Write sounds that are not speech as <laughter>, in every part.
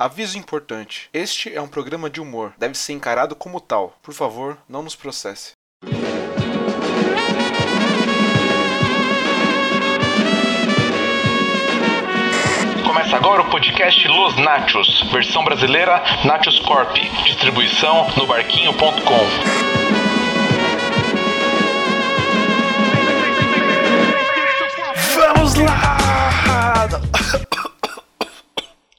Aviso importante: este é um programa de humor, deve ser encarado como tal. Por favor, não nos processe. Começa agora o podcast Los Nachos, versão brasileira Nachos Corp, distribuição no barquinho.com. Vamos lá!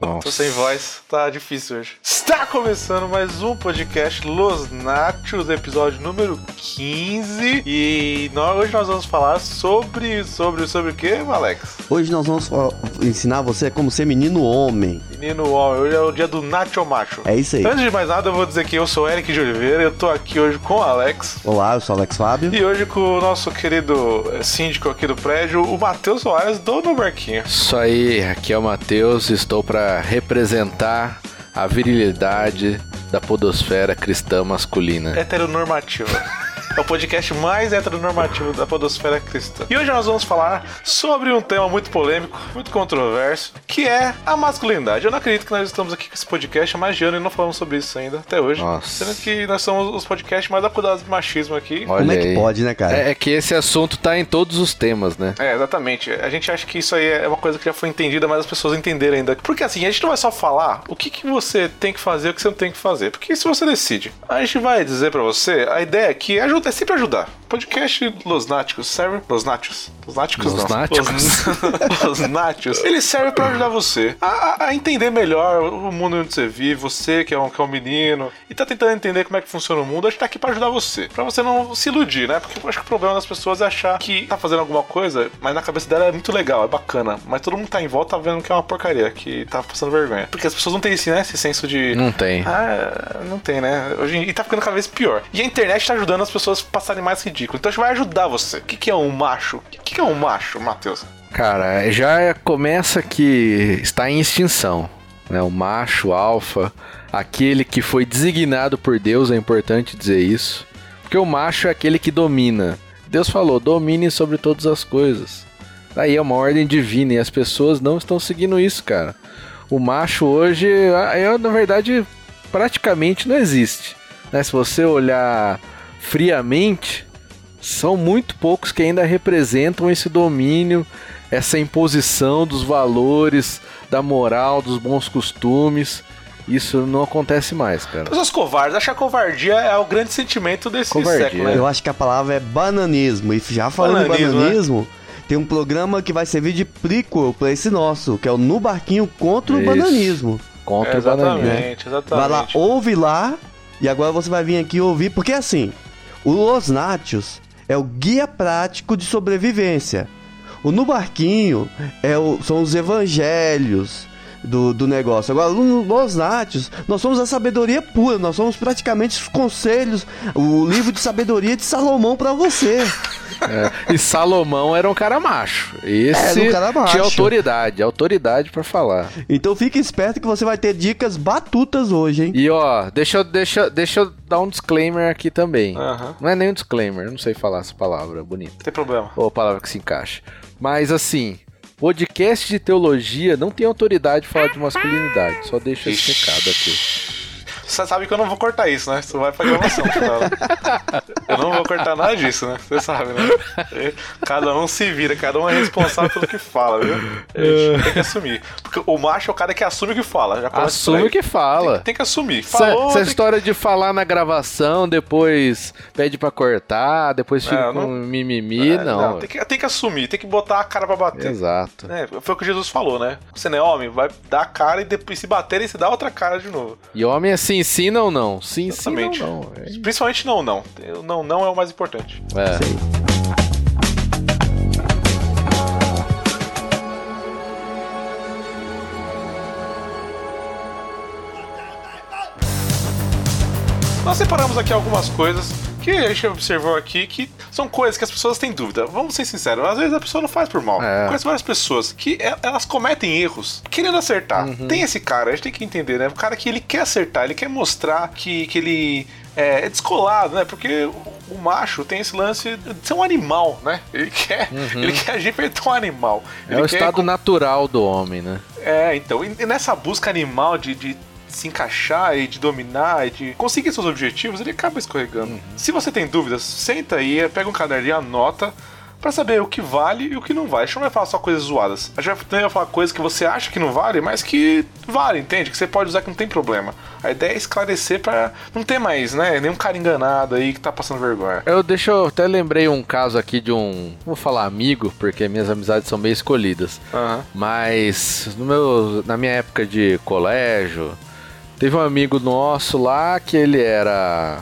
Tô Nossa. sem voz, tá difícil hoje. Está começando mais um podcast Los Nachos, episódio número 15. E nós, hoje nós vamos falar sobre. Sobre, sobre o que, Alex? Hoje nós vamos ó, ensinar você como ser menino homem. Menino homem, hoje é o dia do Nacho Macho. É isso aí. Antes de mais nada, eu vou dizer que eu sou Eric de Oliveira, eu tô aqui hoje com o Alex. Olá, eu sou Alex Fábio. E hoje com o nosso querido eh, síndico aqui do prédio, o Matheus Soares, do No Barquinho. Isso aí, aqui é o Matheus, estou representar a virilidade da podosfera cristã masculina. Heteronormativo. É o podcast mais heteronormativo da podosfera cristã. E hoje nós vamos falar sobre um tema muito polêmico, muito controverso, que é a masculinidade. Eu não acredito que nós estamos aqui com esse podcast há mais de ano e não falamos sobre isso ainda, até hoje. Nossa. Sendo que nós somos os podcasts mais acudados de machismo aqui. Olha Como é que aí. pode, né, cara? É, é que esse assunto tá em todos os temas, né? É, exatamente. A gente acha que isso aí é uma coisa que já foi entendida, mas as pessoas entenderam ainda. Porque assim, a gente não vai só falar o que, que você tem que fazer e o que você não tem que fazer. Porque isso você decide. A gente vai dizer pra você, a ideia aqui é, ajuda, é sempre ajudar. Podcast Los Náticos serve. Los Náticos. Los Náticos Los não. Náticos. Los, <laughs> Los Náticos. Ele serve pra ajudar você a, a- entender melhor o mundo onde você vive, você que é, um, que é um menino, e tá tentando entender como é que funciona o mundo. A gente tá aqui pra ajudar você. Pra você não se iludir, né? Porque eu acho que o problema das pessoas é achar que tá fazendo alguma coisa, mas na cabeça dela é muito legal, é bacana. Mas todo mundo tá em volta tá vendo que é uma porcaria, que tá passando vergonha. Porque as pessoas não têm esse, né, esse senso de. Não tem. Ah, não tem, né? Hoje, e tá ficando cada vez pior. E a internet tá ajudando as pessoas a passarem mais ridículo. Então a gente vai ajudar você. O que, que é um macho? O que, que é um macho, Matheus? Cara, já começa que está em extinção, né? O macho alfa, aquele que foi designado por Deus, é importante dizer isso. Porque o macho é aquele que domina. Deus falou: domine sobre todas as coisas. Daí é uma ordem divina e as pessoas não estão seguindo isso, cara. O macho hoje, é, na verdade, praticamente não existe. né? Se você olhar friamente, são muito poucos que ainda representam esse domínio, essa imposição dos valores, da moral, dos bons costumes. Isso não acontece mais, cara. Pessoas covardes. Acho que a covardia é o grande sentimento desse Covardia. século, né? Eu acho que a palavra é bananismo. E já falando Bananismo, em bananismo, tem um programa que vai servir de prequel pra esse nosso, que é o No Barquinho contra o Isso. bananismo. Contra É, o bananismo. exatamente, exatamente. Vai lá, ouve lá, e agora você vai vir aqui ouvir, porque assim, o Los Nachos é o guia prático de sobrevivência. O No Barquinho é o- são os evangelhos do, do negócio. Agora, no Los Nachos, nós somos a sabedoria pura, nós somos praticamente os conselhos, o livro de sabedoria de Salomão pra você. É. E Salomão era um cara macho. Esse Era um cara macho. tinha autoridade, autoridade pra falar. Então fique esperto que você vai ter dicas batutas hoje, hein? E ó, deixa eu, deixa, deixa eu dar um disclaimer aqui também. Não é nem um disclaimer, não sei falar essa palavra bonita. Não tem problema. Ou a palavra que se encaixa. Mas assim, podcast de teologia não tem autoridade de falar de masculinidade. Só deixa esse recado aqui. Você sabe que eu não vou cortar isso, né? Isso vai pra gravação. tá? Eu não vou cortar nada disso, né? Você sabe, né? Cada um se vira, cada um é responsável pelo que fala, viu? Gente tem que assumir. Porque o macho é o cara que assume o que fala. Assume o que fala. Tem, tem que assumir. Essa, Falou, essa que- história de falar na gravação, depois pede pra cortar, depois fica É, com não- mimimi, É, não. tem, que, tem que assumir, tem que botar a cara pra bater. Exato. É, foi o que Jesus falou, né? Você não é homem, vai dar a cara e depois se bater, você dá outra cara de novo. E homem é se ensina ou não? Se ensina Exatamente. ou não. É. Principalmente não, não. Não, não é o mais importante. É. Sei. Nós separamos aqui algumas coisas que a gente observou aqui que são coisas que as pessoas têm dúvida. Vamos ser sinceros, às vezes a pessoa não faz por mal. É. Conheço várias pessoas que e- elas cometem erros querendo acertar. Tem esse cara, a gente tem que entender, né? O cara que ele quer acertar, ele quer mostrar que, que ele é, é descolado, né? Porque o, macho tem esse lance de ser um animal, né? Ele quer, ele quer agir feito um animal. É Ele o quer estado natural do homem, né? É, então, e nessa busca animal de, de se encaixar e de dominar e de conseguir seus objetivos, ele acaba escorregando. Uhum. Se você tem dúvidas, senta aí, pega um caderninho, anota pra saber o que vale e o que não vale. A gente não vai falar só coisas zoadas. A gente vai também vai falar coisas que você acha que não vale, mas que vale, entende? Que você pode usar que não tem problema. A ideia é esclarecer pra não ter mais, né, nenhum cara enganado aí que tá passando vergonha. Eu deixa eu até lembrei um caso aqui de um, vou falar amigo, porque minhas amizades são bem escolhidas. Aham. Mas no meu, na minha época de colégio, teve um amigo nosso lá que ele era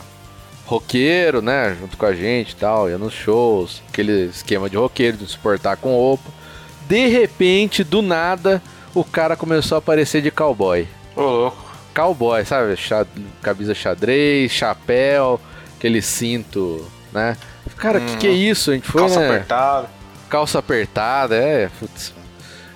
roqueiro, né? Junto com a gente e tal, ia nos shows, aquele esquema de roqueiro, de se portar com roupa. De repente, do nada, o cara começou a aparecer de cowboy. Ô, louco. Cowboy, sabe? Xa- camisa xadrez, chapéu, aquele cinto, né? Cara, o que, que é isso? A gente foi, Calça né? apertada. calça apertada, é. Putz.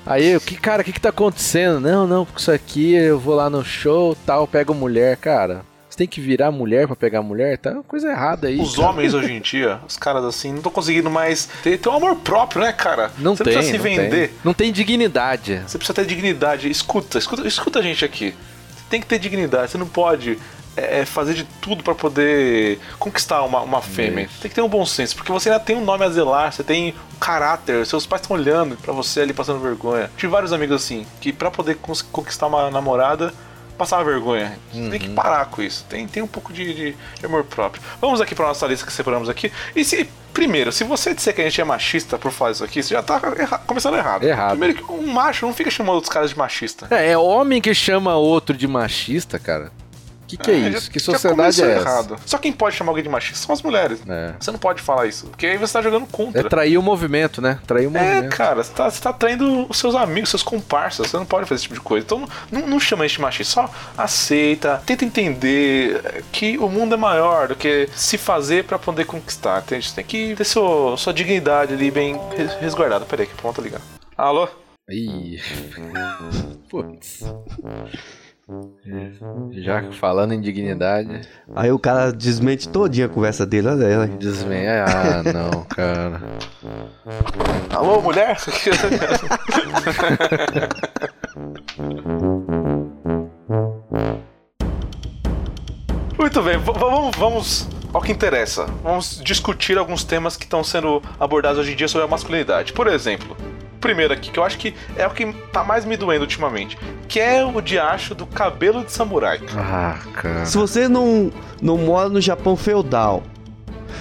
Aí, o que, cara, o que que tá acontecendo? Não, não, porque isso aqui eu vou lá no show, tal, pego mulher, cara. Você tem que virar mulher pra pegar mulher? Tá uma coisa errada aí. Os cara. homens hoje em dia, os caras assim, não estão conseguindo mais ter, ter um amor próprio, né, cara? não você tem, precisa se não vender. Tem. Não tem dignidade. Você precisa ter dignidade. Escuta, escuta, escuta a gente aqui. Você tem que ter dignidade. Você não pode é, fazer de tudo pra poder conquistar uma, uma fêmea. Tem que ter um bom senso, porque você ainda tem um nome a zelar, você tem um caráter, seus pais estão olhando pra você ali passando vergonha. Tive vários amigos assim, que pra poder conquistar uma namorada, passava vergonha. Você tem que parar com isso. Tem, tem um pouco de, de- de amor próprio. Vamos aqui pra nossa lista que separamos aqui. E se. Primeiro, se você disser que a gente é machista por falar isso aqui, você já tá erra- começando errado. Errado. Primeiro que um macho não fica chamando outros caras de machista. É, é homem que chama outro de machista, cara. Que que é, já- isso? Que já sociedade começou é essa? errado. Só quem pode chamar alguém de machista são as mulheres. É. Você não pode falar isso, porque aí você tá jogando É contra. trair o movimento, né? Trair o É, movimento. cara, você tá, você tá traindo os seus amigos, seus comparsas, você não pode fazer esse tipo de coisa. Então não, não chama isso de machista, só aceita, tenta entender que o mundo é maior do que se fazer pra poder conquistar, entende? Você tem que ter seu, sua dignidade ali bem res- resguardada. Peraí, que ponto ligar. Alô? Ih. <laughs> Putz. Já falando em dignidade, Aí o cara desmente todinha a conversa dele, olha ela. desvenha. Ah, não, cara. Alô, mulher? Muito bem, vamos, vamos ao que interessa. Vamos discutir alguns temas que estão sendo abordados hoje em dia sobre a masculinidade. Por exemplo, primeiro aqui, que eu acho que é o que tá mais me doendo ultimamente, que é o diacho do cabelo de samurai. Ah, cara. Se você não, não mora no Japão feudal,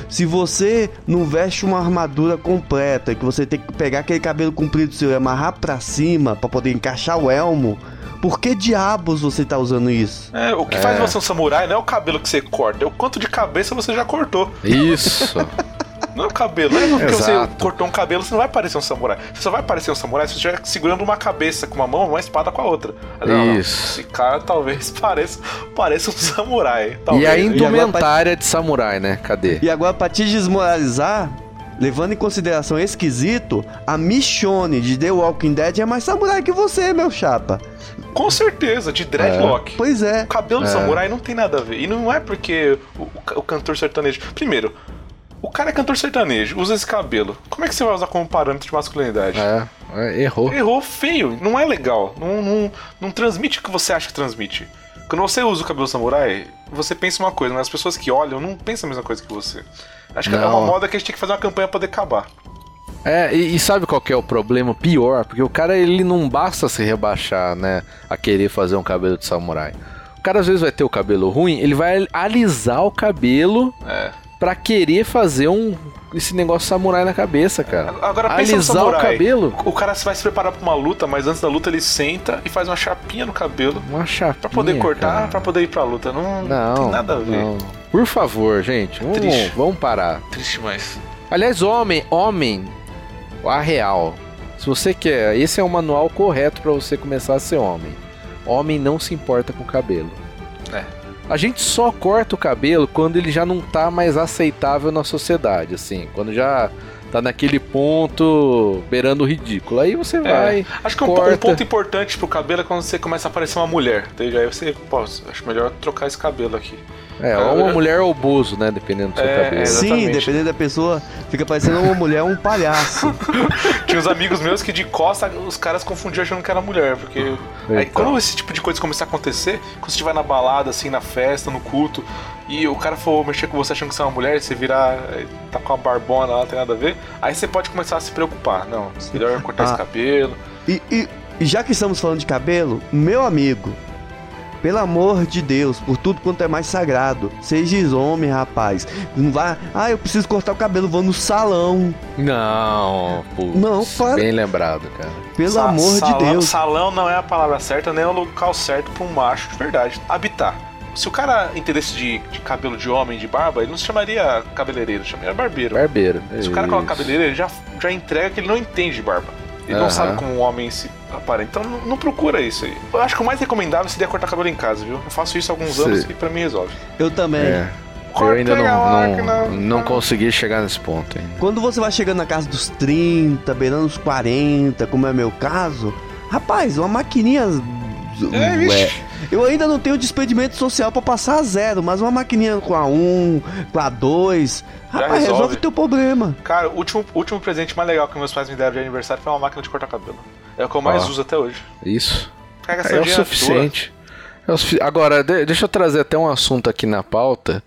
se você não veste uma armadura completa, que você tem que pegar aquele cabelo comprido seu e amarrar pra cima pra poder encaixar o elmo, por que diabos você tá usando isso? É, o que faz você um samurai não é o cabelo que você corta, é o quanto de cabeça você já cortou. Isso. <laughs> Não é o cabelo, não é porque você Exato. cortou um cabelo, você não vai parecer um samurai. Você só vai parecer um samurai se você estiver segurando uma cabeça com uma mão e uma espada com a outra. Não, não, Isso. Esse cara talvez <laughs> pareça, pareça um samurai. E Talvez. a agora indumentária de samurai, né? Cadê? E agora, pra te desmoralizar, levando em consideração esse quesito, a Michonne de The Walking Dead é mais samurai que você, meu chapa. Com certeza, de dreadlock. Pois é. O cabelo É. samurai não tem nada a ver. E não é porque o, o cantor sertanejo. Primeiro, o cara é cantor sertanejo, usa esse cabelo. Como é que você vai usar como parâmetro de masculinidade? É, é, errou. Errou feio, não é legal. Não, não, não transmite o que você acha que transmite. Quando você usa o cabelo samurai, você pensa uma coisa, mas as pessoas que olham não pensam a mesma coisa que você. Acho que é Não. uma moda que a gente tem que fazer uma campanha pra poder acabar. É, e, e sabe qual que é o problema pior? Porque o cara, ele não basta se rebaixar, né? A querer fazer um cabelo de samurai. O cara às vezes vai ter o cabelo ruim, ele vai alisar o cabelo É. pra querer fazer um esse negócio samurai na cabeça, cara. Agora pensa no Alisar o samurai. cabelo, O cara vai se preparar pra uma luta, mas antes da luta ele senta e faz uma chapinha no cabelo uma chapinha, pra poder cortar, pra poder ir pra luta. Não, Não, tem nada a ver. não. Por favor, gente, vamos, Triste. vamos parar. Triste mais. Aliás, homem, homem, a real. Se você quer, esse é o manual correto pra você começar a ser homem. Homem não se importa com cabelo. É. A gente só corta o cabelo quando ele já não tá mais aceitável na sociedade, assim, quando já tá naquele ponto beirando o ridículo. Aí você vai. É, acho que um, corta. um ponto importante pro cabelo é quando você começa a parecer uma mulher. Entende? Aí você, pô, acho melhor trocar esse cabelo aqui. É, ou uma mulher ou bozo, né? Dependendo do seu É, cabelo. Sim, dependendo da pessoa, fica parecendo uma mulher ou um palhaço. <laughs> Tinha uns amigos meus que de costa os caras confundiam achando que era mulher, porque. Aí, quando esse tipo de coisa começar a acontecer, quando você estiver na balada, assim, na festa, no culto, e o cara for mexer com você achando que você é uma mulher, e você virar. eh, tá com uma barbona lá, não tem nada a ver, aí você pode começar a se preocupar. Não, melhor cortar esse Ah. cabelo. E, e- e já que estamos falando de cabelo, meu amigo, pelo amor de Deus, por tudo quanto é mais sagrado, seja homem, rapaz. Não vai, ah, eu preciso cortar o cabelo, vou no salão. Não, putz, Não, para- Bem lembrado, cara. Pelo Sa- amor salão, de Deus. Salão não é a palavra certa, nem é o local certo pra um macho de verdade. Habitar. Se o cara entendesse de, de cabelo de homem, de barba, ele não se chamaria cabeleireiro, chamaria barbeiro. Barbeiro. Se o cara coloca Isso. cabeleireiro, ele já, já entrega que ele não entende de barba. Ele Aham. não sabe como um homem se aparenta. Então não, não procura isso aí. Eu acho que o mais recomendável seria cortar cabelo em casa, viu? Eu faço isso há alguns Sim. anos e pra mim resolve. Eu também. É. Eu ainda não, não, máquina. não consegui chegar nesse ponto ainda. Quando você vai chegando na casa dos 30, beirando os 40, como é meu caso, rapaz, uma maquininha. É, vixe. Ué, eu ainda não tenho despedimento social pra passar a zero, mas uma maquininha com a 1, com a 2, rapaz, resolve. resolve. o teu problema. Cara, o último, último presente mais legal que meus pais me deram de aniversário foi uma máquina de cortar cabelo. É o que eu mais Ó. uso até hoje. Isso. É o suficiente. É o sufi- Agora, de- deixa eu trazer até um assunto aqui na pauta.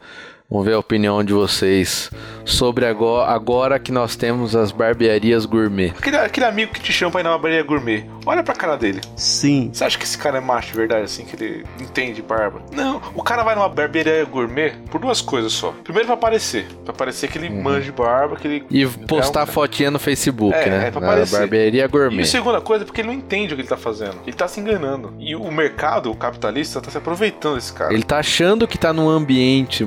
Vamos ver a opinião de vocês sobre agora, agora que nós temos as barbearias gourmet. Aquele, aquele amigo que te chama pra ir na barbearia gourmet, olha pra cara dele. Sim. Você acha que esse cara é macho de verdade, assim, que ele entende barba? Não, o cara vai numa barbearia gourmet por duas coisas só. Primeiro pra aparecer. Pra parecer que ele manja de barba, que ele. Uhum. E postar É um- fotinha no Facebook, É, né? é pra Na aparecer. barbearia E gourmet. a segunda coisa é porque ele não entende o que ele tá fazendo. Ele tá se enganando. E o mercado, o capitalista, tá se aproveitando desse cara. Ele tá achando que tá num ambiente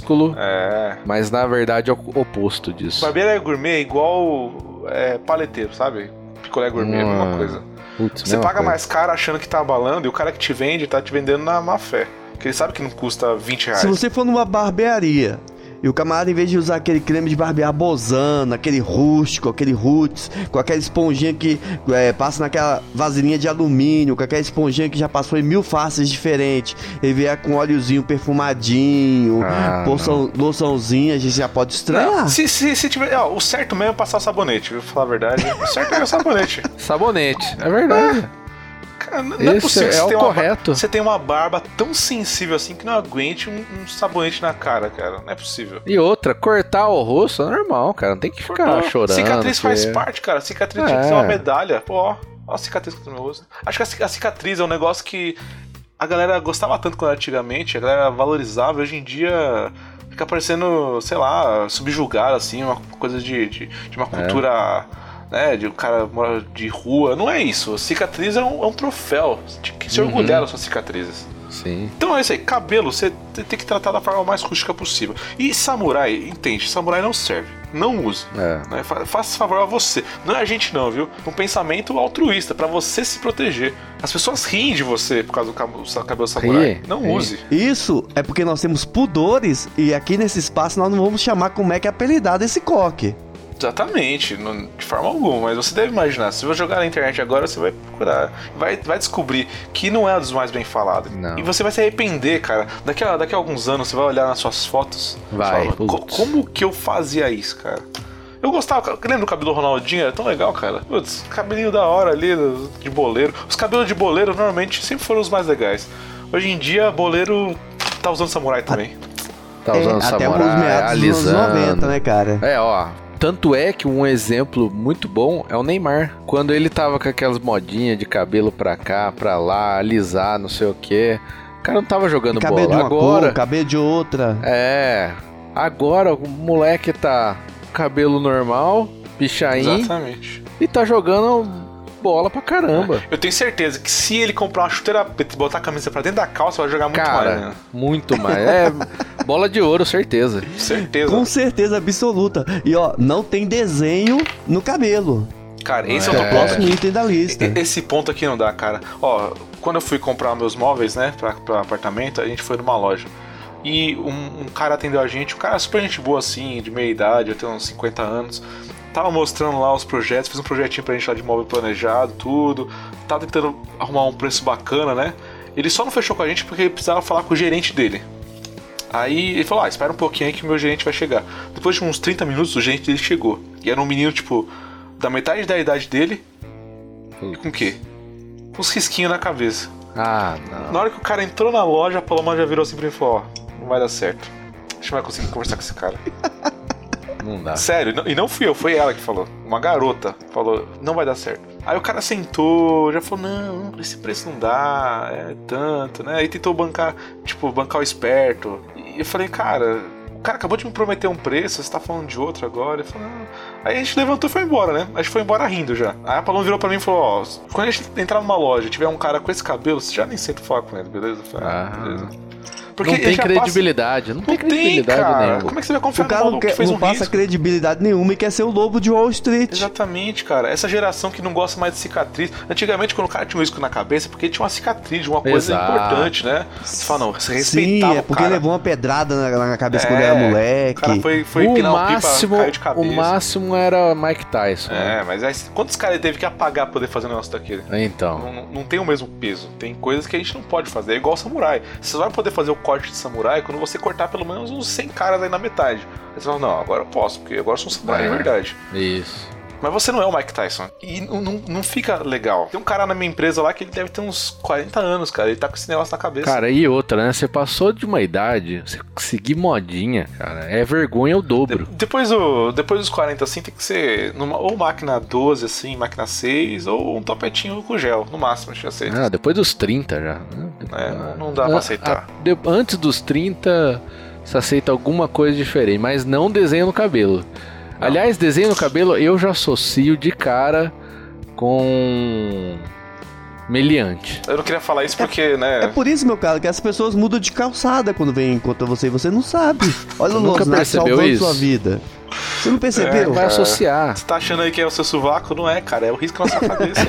másculo, É. mas na verdade é o oposto disso. Gourmet é igual é, paleteiro, sabe? Picolé gourmet é a mesma coisa. Putz, Você mesma paga coisa. mais caro achando que tá abalando e o cara que te vende tá te vendendo na má fé. Porque ele sabe que não custa 20 reais. Se você for numa barbearia e o camarada, em vez de usar aquele creme de barbear bozano, aquele rústico, aquele roots, com aquela esponjinha que é, passa naquela vasilhinha de alumínio, com aquela esponjinha que já passou em mil faces diferentes, ele vier com óleozinho perfumadinho, Ah, loção, loçãozinha, a gente já pode estranhar. Não, se, se, se tiver. Ó, o certo mesmo é passar o sabonete, viu? Falar a verdade. O certo é o sabonete. <laughs> Sabonete, é verdade. Cara, não não é Esse possível que é você o tenha uma, correto. você tenha uma barba tão sensível assim que não aguente um, um sabonete na cara, cara. Não é possível. E outra, cortar o rosto é normal, cara. Não tem que ficar Cortou. chorando. Cicatriz faz parte, cara. Cicatriz É. tinha que ser uma medalha. Pô, ó, ó a cicatriz que tem no meu rosto. Acho que a ci- a cicatriz é um negócio que a galera gostava tanto quando era antigamente, a galera valorizava. Hoje em dia fica parecendo, sei lá, subjugado, assim, uma coisa de, de, de uma cultura. Né, de um cara mora de rua, não é isso. Cicatriz é um, é um troféu. Você tem que se Uhum. orgulhar das suas cicatrizes. Sim. Então é isso aí, cabelo você te- tem que tratar da forma mais rústica possível. E samurai, entende, samurai não serve. Não use. É. Né? Fa- Faça favor a você. Não é a gente não, viu? Um pensamento altruísta, pra você se proteger. As pessoas riem de você por causa do cabelo samurai. Riem, não riem. use. Isso é porque nós temos pudores e aqui nesse espaço nós não vamos chamar como é que é apelidado esse coque. Exatamente, não- de forma alguma. Mas você deve imaginar, se você jogar na internet agora, você vai procurar, vai, vai descobrir que não é um dos mais bem falados. E você vai se arrepender, cara. Daqui a, daqui a alguns anos você vai olhar nas suas fotos. Vai, fala, "Co- putz. como que eu fazia isso, cara? Eu gostava, lembra do cabelo do Ronaldinho? Era tão legal, cara. Putz, cabelinho da hora ali, de boleiro. Os cabelos de boleiro normalmente sempre foram os mais legais. Hoje em dia, boleiro tá usando samurai também. Tá É, usando até samurai, os meados dos anos 90, né, cara? É, ó. Tanto é que um exemplo muito bom é o Neymar. Quando ele tava com aquelas modinhas de cabelo pra cá, pra lá, alisar, não sei o que. O cara não tava jogando cabelo bola. de uma Agora, cor, cabelo de outra. é. Agora o moleque tá com cabelo normal, pichain, Exatamente. e tá jogando bola pra caramba. Eu tenho certeza que se ele comprar uma chuteira e botar a camisa pra dentro da calça, vai jogar muito mais, Cara, né? muito mais. É <laughs> bola de ouro, certeza. Certeza. Com certeza absoluta. E ó, não tem desenho no cabelo. Cara, esse é, é o próximo item da lista. Esse ponto aqui não dá, cara. Ó, quando eu fui comprar meus móveis, né, pra, pra apartamento, a gente foi numa loja. E um, um cara atendeu a gente, um cara super gente boa assim, de meia idade, até uns 50 anos. Tava mostrando lá os projetos, fez um projetinho pra gente lá de móvel planejado, tudo. Tava tentando arrumar um preço bacana, né? Ele só não fechou com a gente porque ele precisava falar com o gerente dele. Aí ele falou: Ah, espera um pouquinho aí que o meu gerente vai chegar. Depois de uns 30 minutos, o gerente dele chegou. E era um menino, tipo, da metade da idade dele. E com o quê? Com uns risquinhos na cabeça. Ah, não. Na hora que o cara entrou na loja, a Paloma já virou assim pra ele e falou: Ó, não vai dar certo. A gente vai conseguir conversar com esse cara. <laughs> Não dá. Sério, e não fui eu, foi ela que falou. Uma garota falou: Não vai dar certo. Aí o cara sentou, já falou: Não, esse preço não dá, é tanto, né? Aí tentou bancar, tipo, bancar o esperto. E eu falei: Cara, o cara acabou de me prometer um preço, você tá falando de outro agora. Ele falou: "Não." Aí a gente levantou e foi embora, né? A gente foi embora rindo já. Aí a Paloma virou pra mim e falou: Ó, quando a gente entrar numa loja e tiver um cara com esse cabelo, você já nem senta falar com ele, beleza? Eu falei, Ah. beleza. não ele tem já passa- credibilidade. Não, Não tem tem, credibilidade cara. nenhuma. Como é que você vai O confiar no cara não, maluco que fez não um passa risco? credibilidade nenhuma e quer ser o lobo de Wall Street. Exatamente, cara. Essa geração que não gosta mais de cicatriz. Antigamente, quando o cara tinha um risco na cabeça, é porque tinha uma cicatriz, de uma coisa Exato. importante, né? Você fala, não, você Sim, respeitava é o porque cara. levou uma pedrada na, na cabeça quando É, era O moleque. cara foi, foi o o pipa, máximo, caiu de cabeça. o máximo era Mike Tyson. né? É, mas aí, quantos caras ele teve que apagar pra poder fazer um negócio daquele? Então. Não, não- tem o mesmo peso. Tem coisas que a gente não pode fazer. É igual o samurai. Você só vai poder fazer o corte de samurai quando você cortar pelo menos uns 100 caras aí na metade. Aí você fala, não, agora eu posso, porque agora eu sou um samurai É. de verdade. Isso. Mas você não é o Mike Tyson. E não, não, não fica legal. Tem um cara na minha empresa lá que ele deve ter uns 40 anos, cara. Ele tá com esse negócio na cabeça. Cara, e outra, né? Você passou de uma idade, você seguir modinha, cara, é vergonha o De- dobro. depois, do, depois dos 40, assim, tem que ser numa, ou máquina 12, assim, máquina 6, ou um topetinho com gel, no máximo, deixa eu ser. Ah, depois dos 30 já. É, não- dá pra Ah, aceitar. ah, de- antes dos 30, você aceita alguma coisa diferente, mas não desenho no cabelo. Aliás, desenho no cabelo eu já associo de cara com meliante. Eu não queria falar isso porque, né... É por isso, meu cara, que as pessoas mudam de calçada quando vêm encontrar você e você não sabe. Olha o percebeu salvando isso? sua vida. Você não percebeu? Vai É. associar. Você tá achando aí que é o seu sovaco? Não é, cara. É o risco na sua cabeça.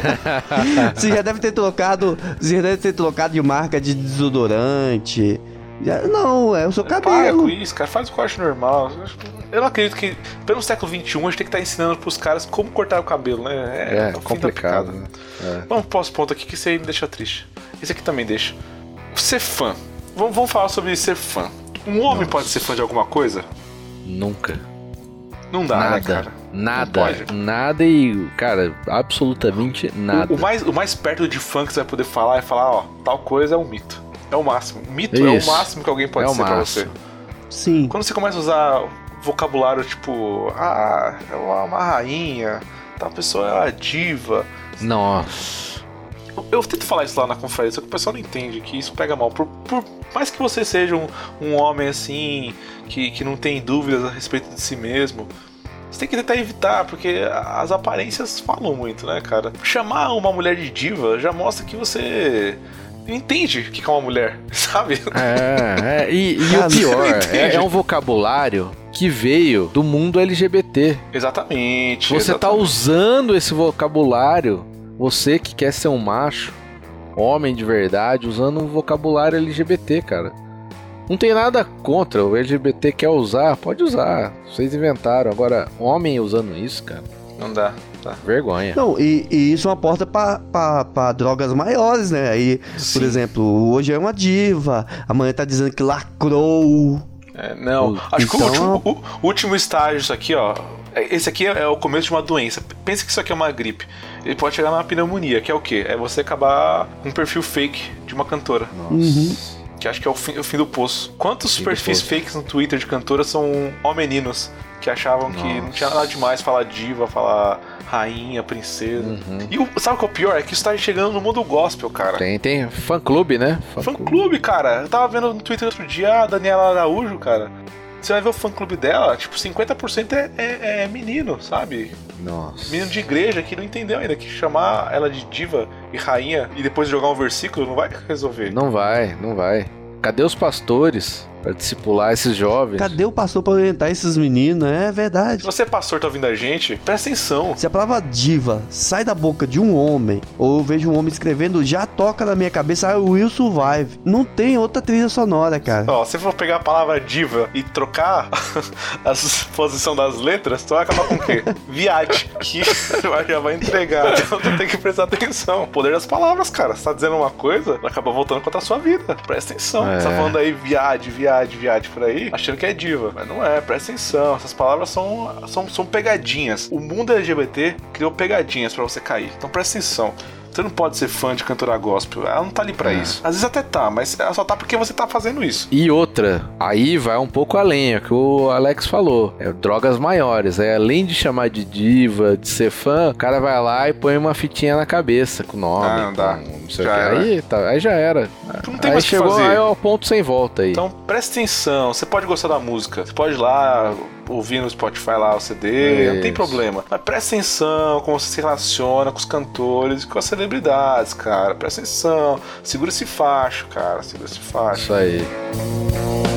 <laughs> Você já deve ter trocado. Você já deve ter trocado de marca de desodorante. Já- não, é o seu Para com cabelo. isso, cara. Faz o corte normal. Eu não acredito que, pelo século XXI, a gente tem que estar ensinando pros caras como cortar o cabelo, né? É, fim da complicado. né? É. Vamos pro ponto aqui, que isso aí me deixa triste. Esse aqui também deixa. Ser fã. Vamos, vamos falar sobre ser fã. Um homem pode ser fã de alguma coisa? Nunca. Não dá, né, nada. cara? Nada. Nada e, cara, absolutamente nada. O, o mais, o mais perto de fã que você vai poder falar é falar, ó, tal coisa é um mito. É o máximo. Mito é o Isso. máximo que alguém pode É o ser pra você. Sim. Quando você começa a usar vocabulário tipo, ah, é uma, uma rainha, tal pessoa é uma diva. Nossa. Eu, eu tento falar isso lá na conferência, que o pessoal não entende que isso pega mal. Por, por mais que você seja um, um homem assim, que, que não tem dúvidas a respeito de si mesmo, você tem que tentar evitar, porque as aparências falam muito, né, cara? Chamar uma mulher de diva já mostra que você entende o que é uma mulher, <laughs> sabe? É, é, e, e o pior, é, é um vocabulário que veio do mundo LGBT. Exatamente. Você tá exatamente. usando esse vocabulário, você que quer ser um macho, homem de verdade, usando um vocabulário LGBT, cara. Não tem nada contra, o LGBT quer usar, pode usar. Vocês inventaram. Agora, homem usando isso, cara, Não dá. Tá. vergonha. Não, e, e isso é uma porta pra drogas maiores, né? Aí, Sim. por exemplo, hoje é uma diva, amanhã tá dizendo que lacrou. É, não, O- acho que o então- último, o último estágio disso aqui, ó. é- Esse aqui é o começo de uma doença. Pensa que isso aqui é uma gripe. Ele pode chegar numa pneumonia, que é o quê? É você acabar com um perfil fake de uma cantora. Nossa. Que acho que é o fim, o fim do poço. Quantos Fim perfis poço. fakes no Twitter de cantoras são homeninos que achavam que não Nossa. tinha nada demais falar diva, falar rainha, princesa. Uhum. E o, sabe o que é o pior? É que isso tá chegando no mundo gospel, cara. Tem, tem fã clube, né? Fã clube, cara. Eu tava vendo no Twitter outro dia a Daniela Araújo, cara. Você vai ver o fã clube dela, tipo, 50% é, é, é menino, sabe? Nossa. Menino de igreja que não entendeu ainda que chamar ela de diva e rainha e depois jogar um versículo não vai resolver. Não vai, não vai. Cadê os pastores? Pra discipular esses jovens. Cadê o pastor pra orientar esses meninos? É verdade. Se você, pastor, tá ouvindo a gente, presta atenção. Se a palavra diva sai da boca de um homem, ou eu vejo um homem escrevendo, já toca na minha cabeça, I will survive. Não tem outra trilha sonora, cara. Ó, se for pegar a palavra diva e trocar <laughs> a posição das letras, tu vai acabar com o quê? <laughs> Viade, que <laughs> já vai entregar. Então tu tem que prestar atenção. O poder das palavras, cara. Você tá dizendo uma coisa, acaba voltando contra a sua vida. Presta atenção. É. Você tá falando aí viade, viade, viade por aí, achando que é diva. Mas não é, presta atenção. Essas palavras são, são, são pegadinhas. O mundo LGBT criou pegadinhas pra você cair. Então presta atenção. Você não pode ser fã de cantora gospel. Ela não tá ali pra isso. Às vezes até tá, mas ela só tá porque você tá fazendo isso. E outra, aí vai um pouco além, é o que o Alex falou. É drogas maiores. É além de chamar de diva, de ser fã, o cara vai lá e põe uma fitinha na cabeça com o nome. Ah, não dá. Não sei Já o que. era. Aí, tá, aí já era. Tu não tem aí mais o que chegou fazer. aí é o ponto sem volta aí. Então presta atenção, você pode gostar da música, você pode ir lá ouvir no Spotify lá o CD, não tem Isso. problema. Mas presta atenção como você se relaciona com os cantores e com as celebridades, cara. Presta atenção, segura esse facho, cara, segura esse facho. Isso aí.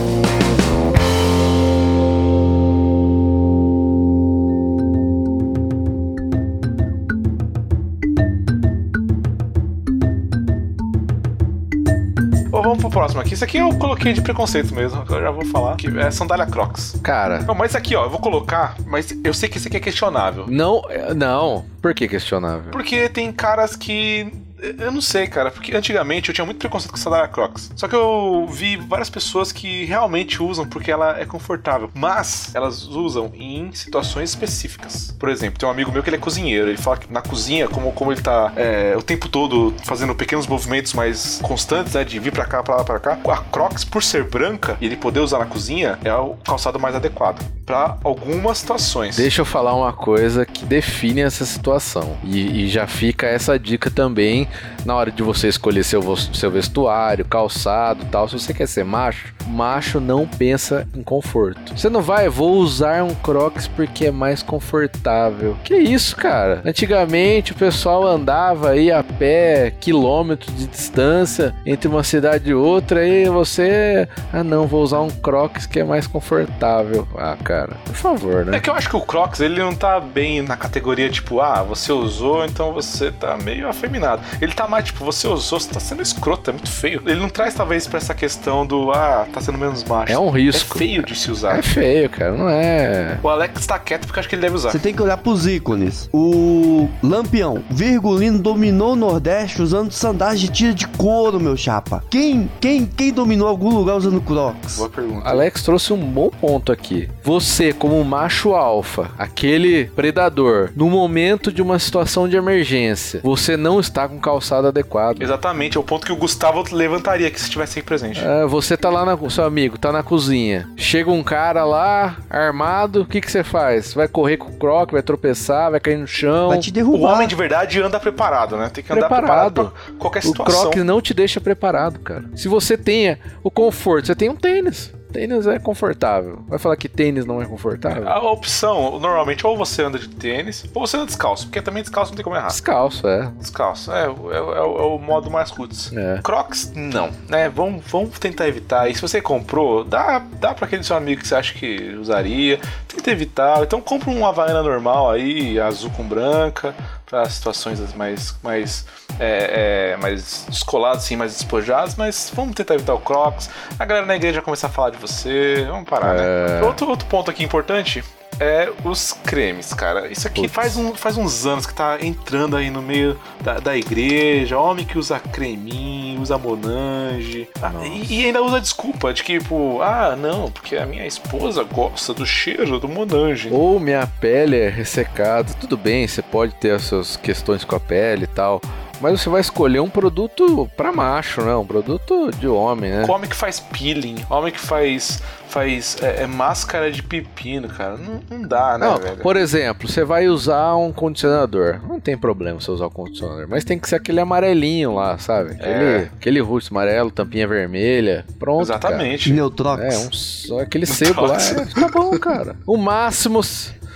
Próximo aqui. Isso aqui eu coloquei de preconceito mesmo, eu já vou falar. Que é sandália Crocs. Cara, Não, mas aqui, ó, eu vou colocar, mas eu sei que esse aqui é questionável. não, é, não. Por que questionável? Porque tem caras que. Eu não sei, cara, porque antigamente eu tinha muito preconceito com sandália Crocs. Só que eu vi várias pessoas que realmente usam porque ela é confortável. Mas elas usam em situações específicas. Por exemplo, tem um amigo meu que ele é cozinheiro. Ele fala que na cozinha, como, como ele tá é, o tempo todo fazendo pequenos movimentos mais constantes, né? De vir pra cá, pra lá, pra cá. A Crocs, por ser branca e ele poder usar na cozinha, é o calçado mais adequado. Pra algumas situações. Deixa eu falar uma coisa que define essa situação. E, e já fica essa dica também na hora de você escolher seu, seu vestuário, calçado tal. Se você quer ser macho, macho não pensa em conforto. Você não vai, vou usar um crocs porque é mais confortável. Que isso, cara? Antigamente o pessoal andava aí a pé, quilômetros de distância entre uma cidade e outra, e você, ah não, vou usar um crocs que é mais confortável. Ah, cara, por favor, né? É que eu acho que o Crocs, ele não tá bem na categoria, tipo, ah, você usou, então você tá meio afeminado. Ele tá mais, tipo, você usou, você tá sendo escroto, é muito feio. Ele não traz, talvez, pra essa questão do, ah, tá sendo menos macho. É um risco. É feio de se usar. É feio, cara, não é. O Alex tá quieto porque acho que ele deve usar. Você tem que olhar pros ícones. O Lampião, Virgulino, dominou o Nordeste usando sandálias de tira de couro, meu chapa. Quem, quem, quem dominou algum lugar usando Crocs? Boa pergunta. Alex trouxe um bom ponto aqui. Você, como macho alfa, aquele predador, no momento de uma situação de emergência, você não está com calçado adequado. Exatamente, é o ponto que o Gustavo levantaria aqui se estivesse aí presente. É, você tá lá, na, seu amigo, tá na cozinha. Chega um cara lá, armado, o que que você faz? Vai correr com o croc, vai tropeçar, vai cair no chão. Vai te O derrubar. homem de verdade anda preparado, né? Tem que andar Preparado. preparado, pra qualquer O situação. croc não te deixa preparado, cara. Se você tenha o conforto, você tem um tênis. Tênis é confortável. Vai falar que tênis não é confortável? A opção, normalmente, ou você anda de tênis, ou você anda descalço, porque também descalço não tem como errar. Descalço, é. Descalço, é, é, é o- é o modo mais roots. É. Crocs, não, né? Vamos, vamos tentar evitar. E se você comprou, dá, dá pra aquele seu amigo que você acha que usaria. Tenta evitar. Então compra uma Havaiana normal aí, azul com branca, para situações mais, mais, é, é, mais descoladas, assim, mais despojadas. Mas vamos tentar evitar o Crocs. A galera na igreja vai começar a falar de você. Vamos parar, É. né? Outro, outro ponto aqui importante é os cremes, cara. Isso aqui Putz. faz, um, faz uns anos que tá entrando aí no meio da, da igreja. Homem que usa creminho, usa Monange. Ah, e, e ainda usa desculpa de que, tipo, ah, não, porque a minha esposa gosta do cheiro do Monange. Ou minha pele é ressecada. Tudo bem, você pode ter as suas questões com a pele e tal. Mas você vai escolher um produto pra macho, né? Um produto de homem, né? Homem que faz peeling, homem que faz, faz é, é máscara de pepino, cara. Não, não dá, né, Não, velho? por exemplo, você vai usar um condicionador. Não tem problema você usar o condicionador, mas tem que ser aquele amarelinho lá, sabe? Aquele, É. aquele rosto amarelo, tampinha vermelha. Pronto. Exatamente. Neutrox. É, um, só aquele sebo lá. É, tá bom, cara. O máximo,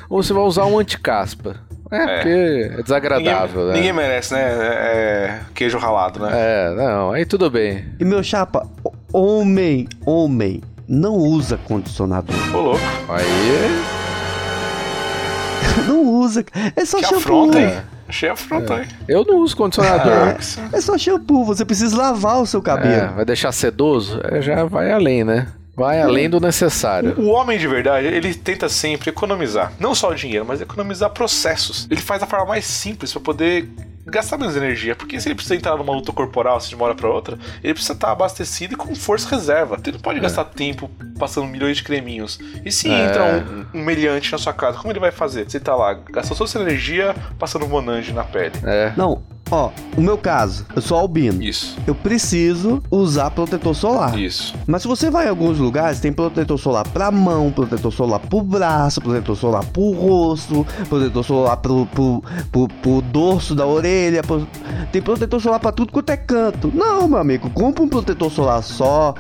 ou você vai usar um anticaspa. É, É. porque é desagradável, ninguém, né? ninguém merece, né? É, é queijo ralado, né? É, não, aí tudo bem. E meu chapa, homem, homem, não usa condicionador. Ô, louco. Aí, <laughs> Não usa. É só Que shampoo. afronta, hein? Achei afronta, hein? eu não uso condicionador. É só shampoo. Você precisa lavar o seu É, cabelo. vai deixar sedoso? É, já vai além, né? Vai além do necessário. O homem de verdade, ele tenta sempre economizar. Não só o dinheiro, mas economizar processos. Ele faz a forma mais simples pra poder gastar menos energia. Porque se ele precisa entrar numa luta corporal assim, de uma hora pra outra, ele precisa estar abastecido e com força reserva. Ele não pode gastar tempo passando milhões de creminhos. E se É. entra um, um meliante na sua casa, como ele vai fazer? Você tá lá, gastou toda essa energia passando monange na pele. É. Não, ó, o meu caso, eu sou albino. Isso, Eu preciso usar protetor solar. isso. Mas se você vai em alguns lugares, tem protetor solar pra mão, protetor solar pro braço, protetor solar pro rosto, protetor solar pro, pro, pro, pro dorso da orelha, pro- tem protetor solar pra tudo quanto é canto. Não, meu amigo, compra um protetor solar só,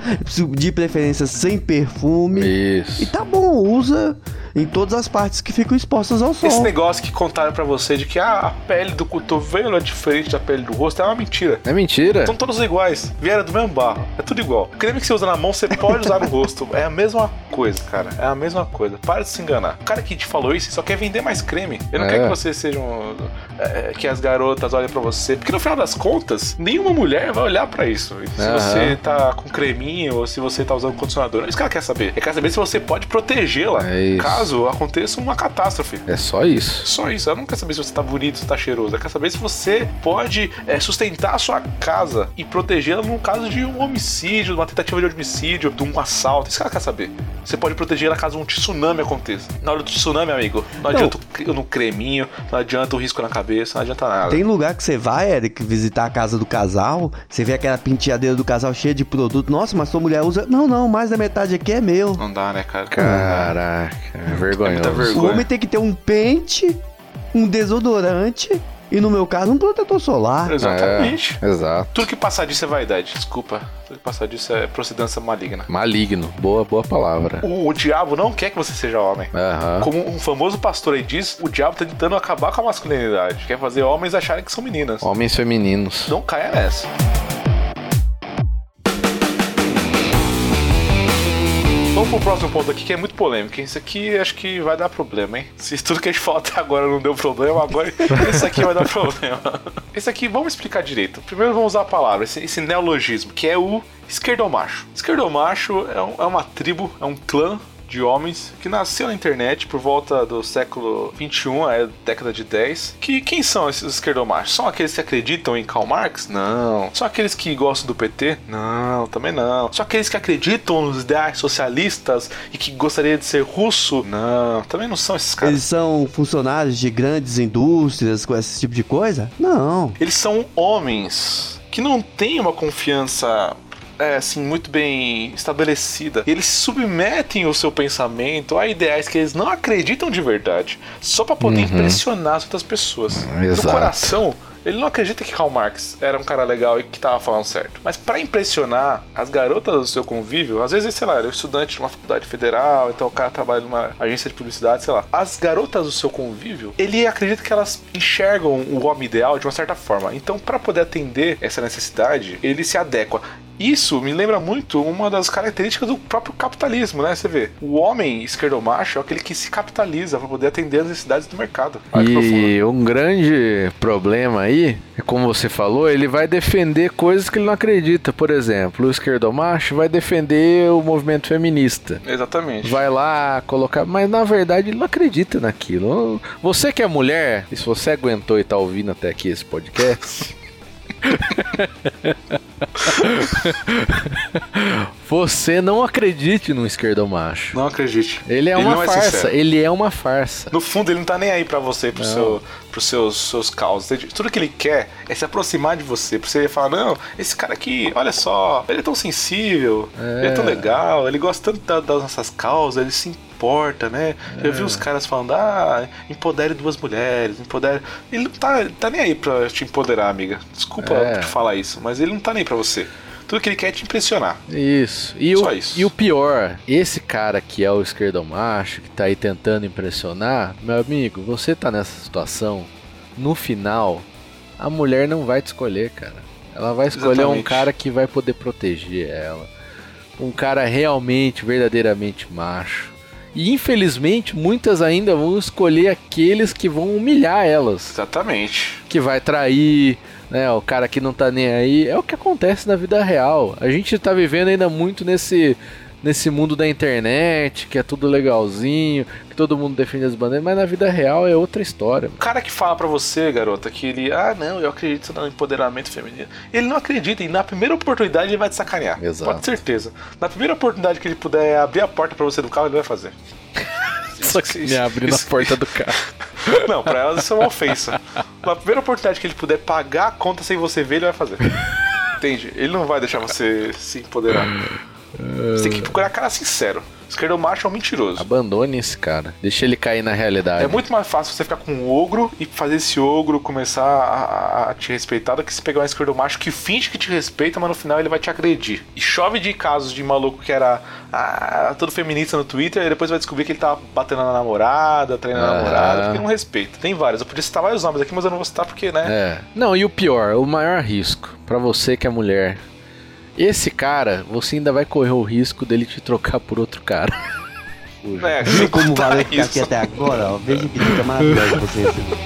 de preferência sem perfume. E Isso. tá bom, usa em todas as partes que ficam expostas ao sol. Esse negócio que contaram pra você de que ah, a pele do cotovelo é diferente da pele do rosto é uma mentira. É mentira. São todos iguais, vieram do mesmo barro, é tudo igual. O creme que você usa na mão, você pode usar no rosto. É a mesma coisa, cara. É a mesma coisa. Para de se enganar. O cara que te falou isso só quer vender mais creme. Ele não É. quer que você seja um. é, que as garotas olhem pra você. Porque no final das contas, nenhuma mulher vai olhar pra isso. Se Aham. você tá com creminho ou se você tá usando condicionador. É isso que ela quer saber. Ela quer saber se você pode protegê-la É caso aconteça uma catástrofe. É só isso. Só isso, ela não quer saber se você tá bonito, se tá cheiroso. Ela quer saber se você pode é, sustentar a sua casa e protegê-la num caso de um homicídio, de uma tentativa de homicídio, de um assalto. Isso que ela quer saber. Você pode protegê-la caso um tsunami aconteça. Na hora do tsunami, amigo, não, adianta o- no creminho, não adianta o risco na cabeça, não adianta nada. Tem lugar que você vai, Eric, visitar a casa do casal, você vê aquela penteadeira do casal cheia de produto. Nossa, mas sua mulher usa. Não, não, mais da metade aqui é meu. Não dá, né, cara? Caraca, é vergonhoso. muita vergonha. O homem tem que ter um pente, um desodorante e, no meu caso, um protetor solar. Exatamente. É, exato. Tudo que passar disso é vaidade, desculpa. Tudo que passar disso é procedência maligna. Maligno. Boa, boa palavra. O, o diabo não quer que você seja homem. Aham. Como um famoso pastor aí diz, o diabo tá tentando acabar com a masculinidade. Quer fazer homens acharem que são meninas. Homens femininos. Não caia nessa. Vamos pro próximo ponto aqui que é muito polêmico. Isso aqui acho que vai dar problema, hein? Se tudo que a gente falou <laughs> até agora não deu problema, agora <laughs> isso aqui vai dar problema. Esse aqui, vamos explicar direito. Primeiro vamos usar a palavra, esse, esse neologismo, que é o esquerdomacho. Esquerdomacho é, um- é uma tribo, é um clã de homens que nasceu na internet por volta do século 21, é década de 10. Que quem são esses esquerdomachos? São aqueles que acreditam em Karl Marx? Não. São aqueles que gostam do PT? Não, também não. São aqueles que acreditam nos ideais socialistas e que gostaria de ser russo? Não, também não são esses caras. Eles são funcionários de grandes indústrias com esse tipo de coisa? Não. Eles são homens que não têm uma confiança é, assim, muito bem estabelecida. E eles submetem o seu pensamento a ideais que eles não acreditam de verdade, só pra poder impressionar as outras pessoas. No Exato. coração, ele não acredita que Karl Marx era um cara legal e que tava falando certo. Mas pra impressionar as garotas do seu convívio, às vezes, sei lá, ele é um estudante de uma faculdade federal, então o cara trabalha numa agência de publicidade, sei lá. As garotas do seu convívio, ele acredita que elas enxergam o homem ideal de uma certa forma. Então, pra poder atender essa necessidade, ele se adequa. Isso me lembra muito uma das características do próprio capitalismo, né? Você vê, o homem esquerdomacho é aquele que se capitaliza para poder atender as necessidades do mercado. Olha. E um grande problema aí, é como você falou, ele vai defender coisas que ele não acredita. Por exemplo, o esquerdomacho vai defender o movimento feminista. Exatamente. Vai lá colocar, mas na verdade ele não acredita naquilo. Você que é mulher, e se você aguentou e tá ouvindo até aqui esse podcast, <laughs> <laughs> você não acredite no esquerdomacho. Não acredite. Ele é Ele uma é farsa, sincero. ele é uma farsa. No fundo, ele não tá nem aí pra você, pro seu, pros seus, seus causos. Tudo que ele quer é se aproximar de você. Pra você falar, não, esse cara aqui, olha só, ele é tão sensível, ele é tão legal, ele gosta tanto da- das nossas causas, ele se importa, né? Eu vi os caras falando, ah, empodere duas mulheres, empodere. Ele não tá, tá nem aí pra te empoderar, amiga. Desculpa É. te falar isso, mas ele não tá nem pra você. Tudo que ele quer é te impressionar. Isso. E Só o, isso. e o pior, esse cara que é o esquerdomacho, que tá aí tentando impressionar, meu amigo, você tá nessa situação, no final, a mulher não vai te escolher, cara. Ela vai escolher um Exatamente. cara que vai poder proteger ela. um cara realmente, verdadeiramente macho. E infelizmente, muitas ainda vão escolher aqueles que vão humilhar elas. Exatamente. Que vai trair, né? O cara que não tá nem aí. É o que acontece na vida real. A gente tá vivendo ainda muito nesse nesse mundo da internet, que é tudo legalzinho, que todo mundo defende as bandeiras, mas na vida real é outra história. O cara que fala pra você, garota, que ele, ah, não, eu acredito no empoderamento feminino. Ele não acredita e na primeira oportunidade ele vai te sacanear. Exato. Pode ter certeza. Na primeira oportunidade que ele puder abrir a porta pra você do carro, ele vai fazer. <laughs> Só que me abre na porta do carro. <laughs> Não, pra elas isso é uma ofensa. Na primeira oportunidade que ele puder pagar a conta sem você ver, ele vai fazer. Entende? Ele não vai deixar você se empoderar. Você tem que procurar cara sincero. Esquerdo macho é um mentiroso. Abandone esse cara. Deixa ele cair na realidade. É muito mais fácil você ficar com um ogro e fazer esse ogro começar a, a- a te respeitar do que se pegar um esquerdo macho que finge que te respeita, mas no final ele vai te agredir. E chove de casos de maluco que era ah, todo feminista no Twitter e depois vai descobrir que ele tá batendo na namorada, treinando a Ah. namorada, porque não respeita. Tem vários. Eu podia citar vários nomes aqui, mas eu não vou citar porque, né? É. Não, e o pior, o maior risco pra você que é mulher. Esse cara, você ainda vai correr o risco dele te trocar por outro cara. É, Viu como contar valeu ficar aqui até agora? Ó, veja que dica maravilhosa que você recebeu.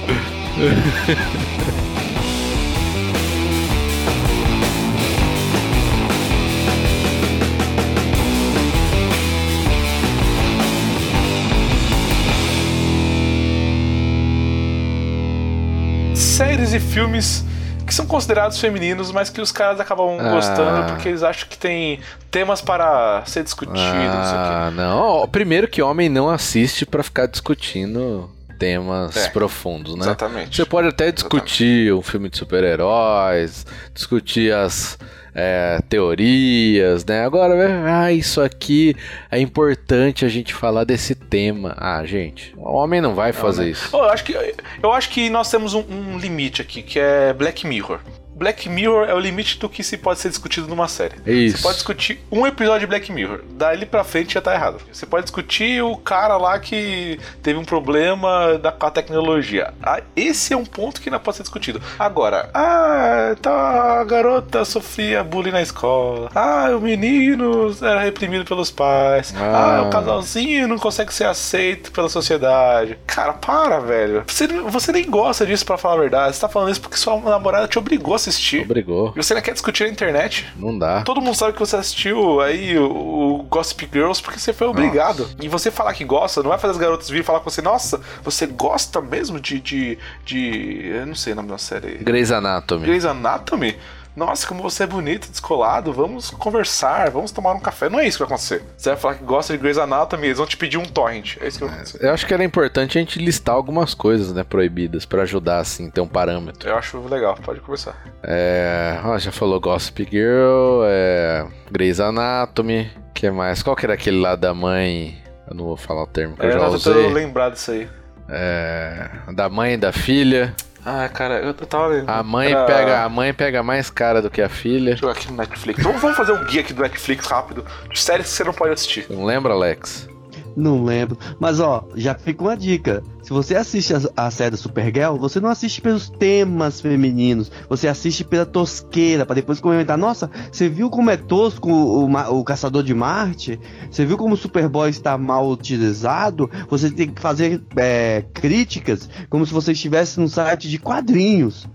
séries e filmes que são considerados femininos, mas que os caras acabam Ah. gostando porque eles acham que tem temas para ser discutido, não sei o quê. Ah, não. Primeiro que homem não assiste pra ficar discutindo temas É, profundos, né? Exatamente. Você pode até discutir um filme de super-heróis, discutir as é, teorias, né? Agora, ah, isso aqui é importante a gente falar desse tema. Ah, gente, o homem não vai fazer né? isso. Eu, acho que, eu acho que nós temos um, um limite aqui, que é Black Mirror. Black Mirror é o limite do que se pode ser discutido numa série. Isso. Você pode discutir um episódio de Black Mirror. Dali pra frente já tá errado. Você pode discutir o cara lá que teve um problema da, com a tecnologia. Ah, esse é um ponto que ainda pode ser discutido. Agora, ah, tá, a garota sofria bullying na escola. Ah, o menino era reprimido pelos pais. Ah, Ah. o casalzinho não consegue ser aceito pela sociedade. Cara, para, velho. Você, você nem gosta disso pra falar a verdade. Você tá falando isso porque sua namorada te obrigou a assistir. Obrigou. E você não quer discutir na internet. Não dá. Todo mundo sabe que você assistiu aí o, o Gossip Girls porque você foi obrigado. E você falar que gosta, não vai fazer as garotas virem falar com você, nossa, você gosta mesmo de. de. de. Eu não sei o nome da série. Grey's Anatomy. Grey's Anatomy? Nossa, como você é bonito, descolado, vamos conversar, vamos tomar um café. Não é isso que vai acontecer. Você vai falar que gosta de Grey's Anatomy, eles vão te pedir um torrent. É isso que vai acontecer. Eu acho que era importante a gente listar algumas coisas, né, proibidas, pra ajudar, assim, ter um parâmetro. Eu acho legal, pode conversar. É, ó, já falou Gossip Girl, é, Grey's Anatomy, que mais? Qual que era aquele lá da mãe? Eu não vou falar o termo que eu É, já eu tô tentando usei. lembrar disso aí. É, da mãe da filha. Ah, cara, eu tava lembrando. A mãe Era- pega a mãe pega mais cara do que a filha. Deixa eu aqui no Netflix. Vamos, vamos fazer um guia aqui do Netflix rápido de séries que você não pode assistir. Não lembra, Alex? Não lembro. Mas ó, já fica uma dica. Se você assiste a, a série Supergirl, você não assiste pelos temas femininos. Você assiste pela tosqueira, pra depois comentar. Nossa, você viu como é tosco o, o, o Caçador de Marte? Você viu como o Superboy está mal utilizado? Você tem que fazer é, críticas como se você estivesse num site de quadrinhos.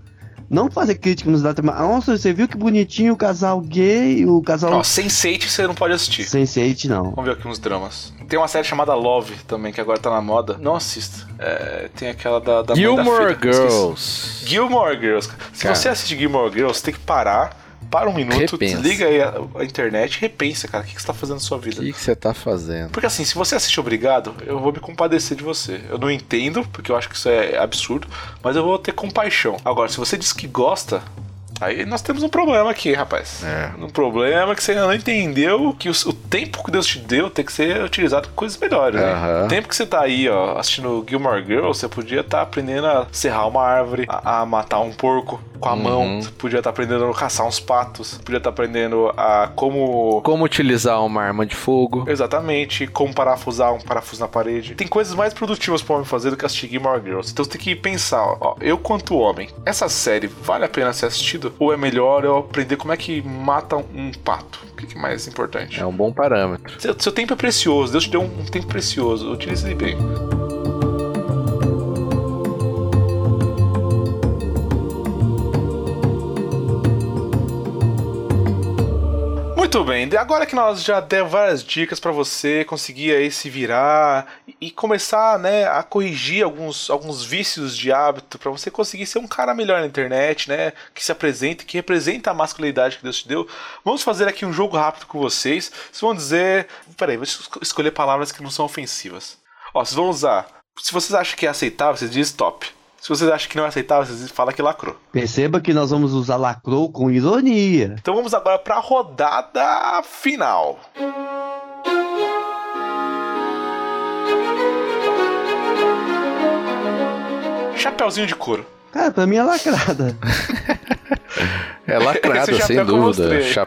Não fazer crítica nos dados. Nossa, você viu que bonitinho o casal gay, o casal Ó, Sense8 você não pode assistir. Sense8 não. Vamos ver aqui uns dramas. Tem uma série chamada Love também, que agora tá na moda. Não assista. É, tem aquela da, da mãe da Gilmore filha, esqueci. Girls. Gilmore Girls. Se Cara. você assiste Gilmore Girls, você tem que parar, para um minuto, Repensa. desliga aí a, a internet e repensa, cara, o que, que você tá fazendo na sua O vida. que que você tá fazendo? Porque assim, se você assiste obrigado, eu vou me compadecer de você. Eu não entendo, porque eu acho que isso é absurdo, mas eu vou ter compaixão. Agora, se você diz que gosta, aí nós temos um problema aqui, rapaz. É. Um problema que você ainda não entendeu que o, o tempo que Deus te deu tem que ser utilizado com coisas melhores, né? O tempo que você tá aí, ó, assistindo Gilmore Girls, você podia estar aprendendo a serrar uma árvore, a, a matar um porco. com a Uhum. mão. Você podia estar aprendendo a caçar uns patos. Podia estar aprendendo a como. Como utilizar uma arma de fogo. Exatamente, como parafusar um parafuso na parede. Tem coisas mais produtivas pra homem fazer do que assistir Gilmore Girls. Então você tem que pensar, ó, eu quanto homem, essa série vale a pena ser assistido? Ou é melhor eu aprender como é que mata um, pato? O que, é mais importante? É um bom parâmetro. Seu, seu tempo é precioso, Deus te deu um, um tempo precioso, utilize ele bem. Muito bem, agora que nós já demos várias dicas pra você conseguir aí se virar e- começar, né, a corrigir alguns, alguns vícios de hábito pra você conseguir ser um cara melhor na internet, né, que se apresente, que representa a masculinidade que Deus te deu. Vamos fazer aqui um jogo rápido com vocês. Vocês vão dizer, peraí, vou es- escolher palavras que não são ofensivas. Ó, vocês vão usar. Se vocês acham que é aceitável, vocês dizem stop. Se vocês acham que não é aceitável, vocês falam que lacrou. Perceba que nós vamos usar lacrou com ironia. Então vamos agora para a rodada final. Chapeuzinho de couro. Cara, pra mim é lacrada. <laughs> É lacrado, Esse sem dúvida. Cha-